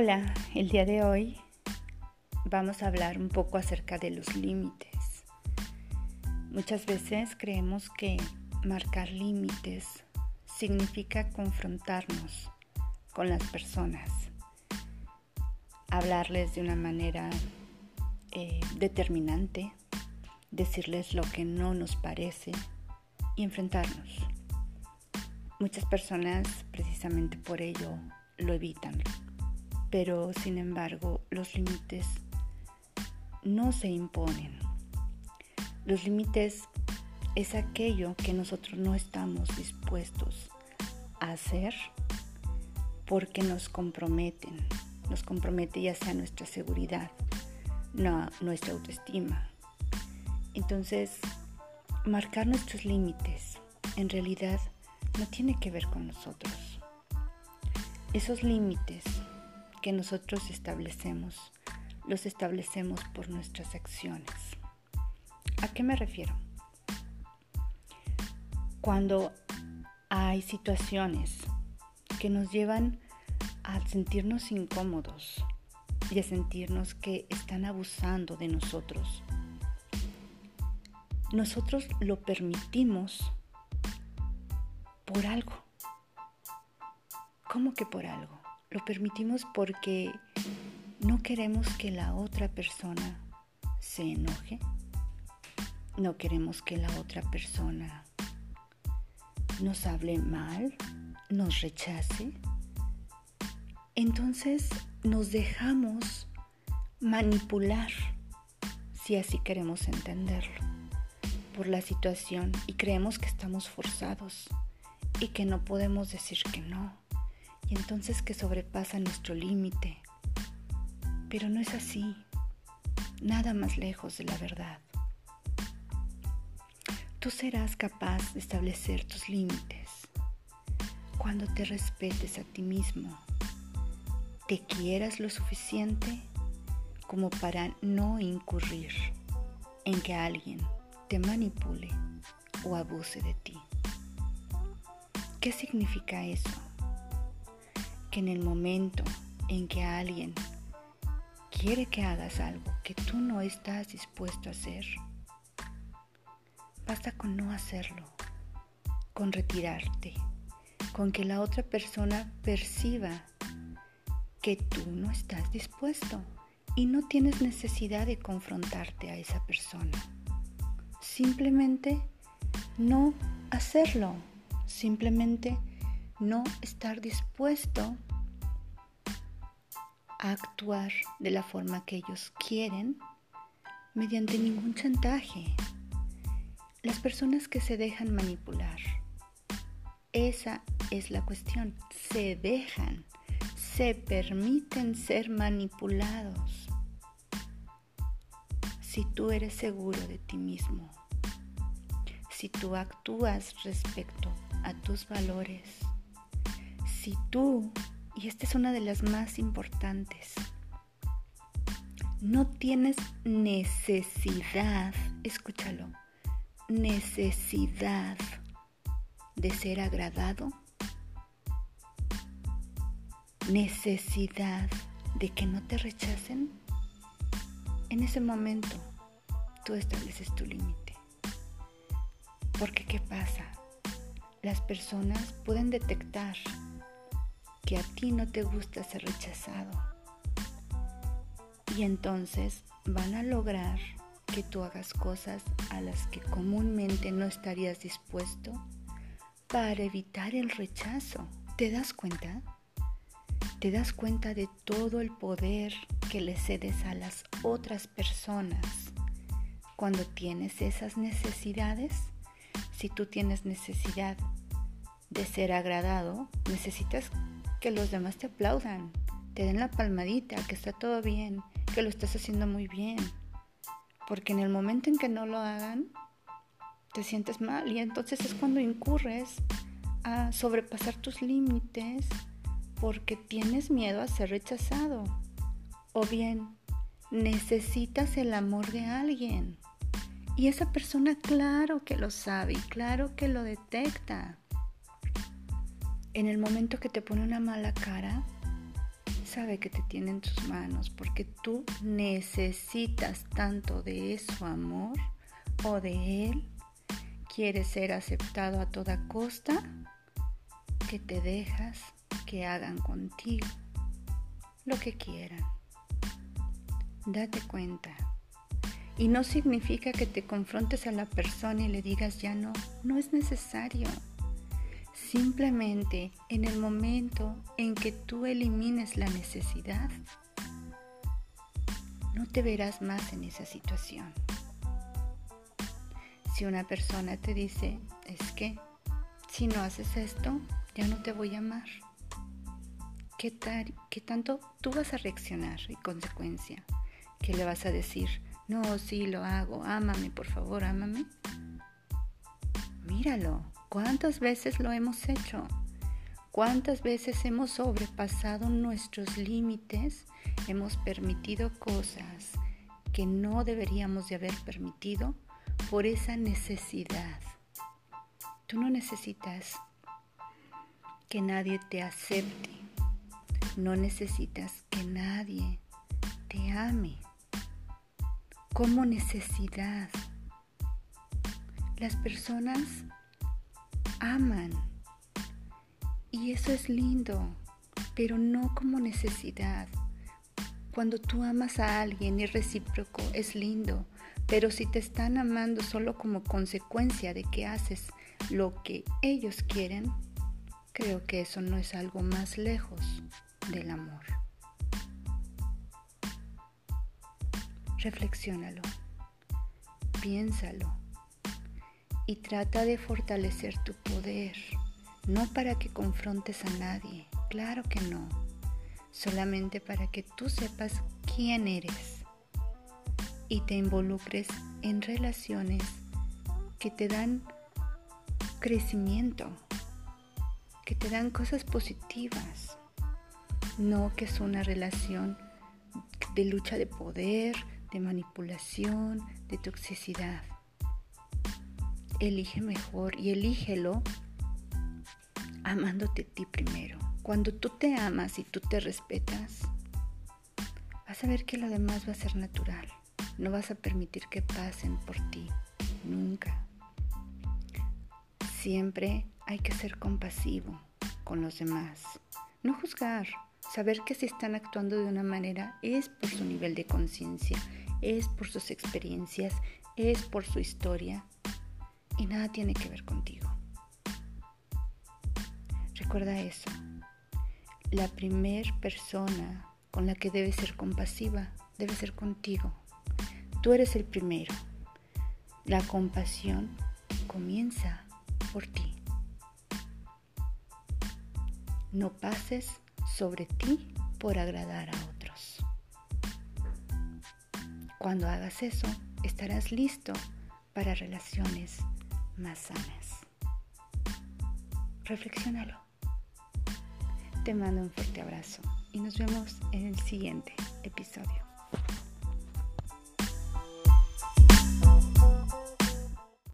Hola, el día de hoy vamos a hablar un poco acerca de los límites. Muchas veces creemos que marcar límites significa confrontarnos con las personas, hablarles de una manera eh, determinante, decirles lo que no nos parece y enfrentarnos. Muchas personas precisamente por ello lo evitan pero sin embargo los límites no se imponen. Los límites es aquello que nosotros no estamos dispuestos a hacer porque nos comprometen, nos compromete ya sea nuestra seguridad, no, nuestra autoestima. Entonces, marcar nuestros límites en realidad no tiene que ver con nosotros. Esos límites que nosotros establecemos, los establecemos por nuestras acciones. ¿A qué me refiero? Cuando hay situaciones que nos llevan a sentirnos incómodos y a sentirnos que están abusando de nosotros, nosotros lo permitimos por algo. ¿Cómo que por algo? Lo permitimos porque no queremos que la otra persona se enoje. No queremos que la otra persona nos hable mal, nos rechace. Entonces nos dejamos manipular, si así queremos entenderlo, por la situación y creemos que estamos forzados y que no podemos decir que no y entonces que sobrepasa nuestro límite. Pero no es así, nada más lejos de la verdad. Tú serás capaz de establecer tus límites cuando te respetes a ti mismo, te quieras lo suficiente como para no incurrir en que alguien te manipule o abuse de ti. ¿Qué significa eso? En el momento en que alguien quiere que hagas algo que tú no estás dispuesto a hacer, basta con no hacerlo, con retirarte, con que la otra persona perciba que tú no estás dispuesto y no tienes necesidad de confrontarte a esa persona. Simplemente no hacerlo, simplemente no estar dispuesto actuar de la forma que ellos quieren mediante ningún chantaje. Las personas que se dejan manipular, esa es la cuestión, se dejan, se permiten ser manipulados. Si tú eres seguro de ti mismo, si tú actúas respecto a tus valores, si tú, y esta es una de las más importantes, no tienes necesidad, escúchalo, necesidad de ser agradado, necesidad de que no te rechacen, en ese momento tú estableces tu límite. Porque ¿qué pasa? Las personas pueden detectar que a ti no te gusta ser rechazado. Y entonces van a lograr que tú hagas cosas a las que comúnmente no estarías dispuesto para evitar el rechazo. ¿Te das cuenta? ¿Te das cuenta de todo el poder que le cedes a las otras personas cuando tienes esas necesidades? Si tú tienes necesidad de ser agradado, necesitas que los demás te aplaudan, te den la palmadita, que está todo bien, que lo estás haciendo muy bien. Porque en el momento en que no lo hagan, te sientes mal y entonces es cuando incurres a sobrepasar tus límites porque tienes miedo a ser rechazado. O bien, necesitas el amor de alguien. Y esa persona claro que lo sabe y claro que lo detecta en el momento que te pone una mala cara, sabe que te tiene en tus manos porque tú necesitas tanto de su amor o de él, quieres ser aceptado a toda costa, que te dejas que hagan contigo lo que quieran. Date cuenta. Y no significa que te confrontes a la persona y le digas ya no, no es necesario. Simplemente en el momento en que tú elimines la necesidad, no te verás más en esa situación. Si una persona te dice, es que si no haces esto, ya no te voy a amar. ¿Qué, tal, ¿Qué tanto tú vas a reaccionar en consecuencia? ¿Qué le vas a decir? No, sí, lo hago, ámame, por favor, ámame. Míralo, ¿Cuántas veces lo hemos hecho? ¿Cuántas veces hemos sobrepasado nuestros límites? Hemos permitido cosas que no deberíamos de haber permitido por esa necesidad. Tú no necesitas que nadie te acepte. No necesitas que nadie te ame. Como necesidad. Las personas aman. Y eso es lindo, pero no como necesidad. Cuando tú amas a alguien y recíproco, es lindo, pero si te están amando solo como consecuencia de que haces lo que ellos quieren, creo que eso no es algo más lejos del amor. Reflexiónalo, piénsalo y trata de fortalecer tu poder, no para que confrontes a nadie, claro que no, solamente para que tú sepas quién eres y te involucres en relaciones que te dan crecimiento, que te dan cosas positivas, no que es una relación de lucha de poder, de manipulación, de toxicidad elige mejor y elígelo amándote a ti primero. Cuando tú te amas y tú te respetas, vas a ver que lo demás va a ser natural. No vas a permitir que pasen por ti, nunca. Siempre hay que ser compasivo con los demás, no juzgar, saber que si están actuando de una manera es por su nivel de conciencia, es por sus experiencias, es por su historia y nada tiene que ver contigo. Recuerda eso. La primer persona con la que debes ser compasiva debe ser contigo. Tú eres el primero. La compasión comienza por ti. No pases sobre ti por agradar a otros. Cuando hagas eso, estarás listo para relaciones más sanas. Reflexionalo. Te mando un fuerte abrazo y nos vemos en el siguiente episodio.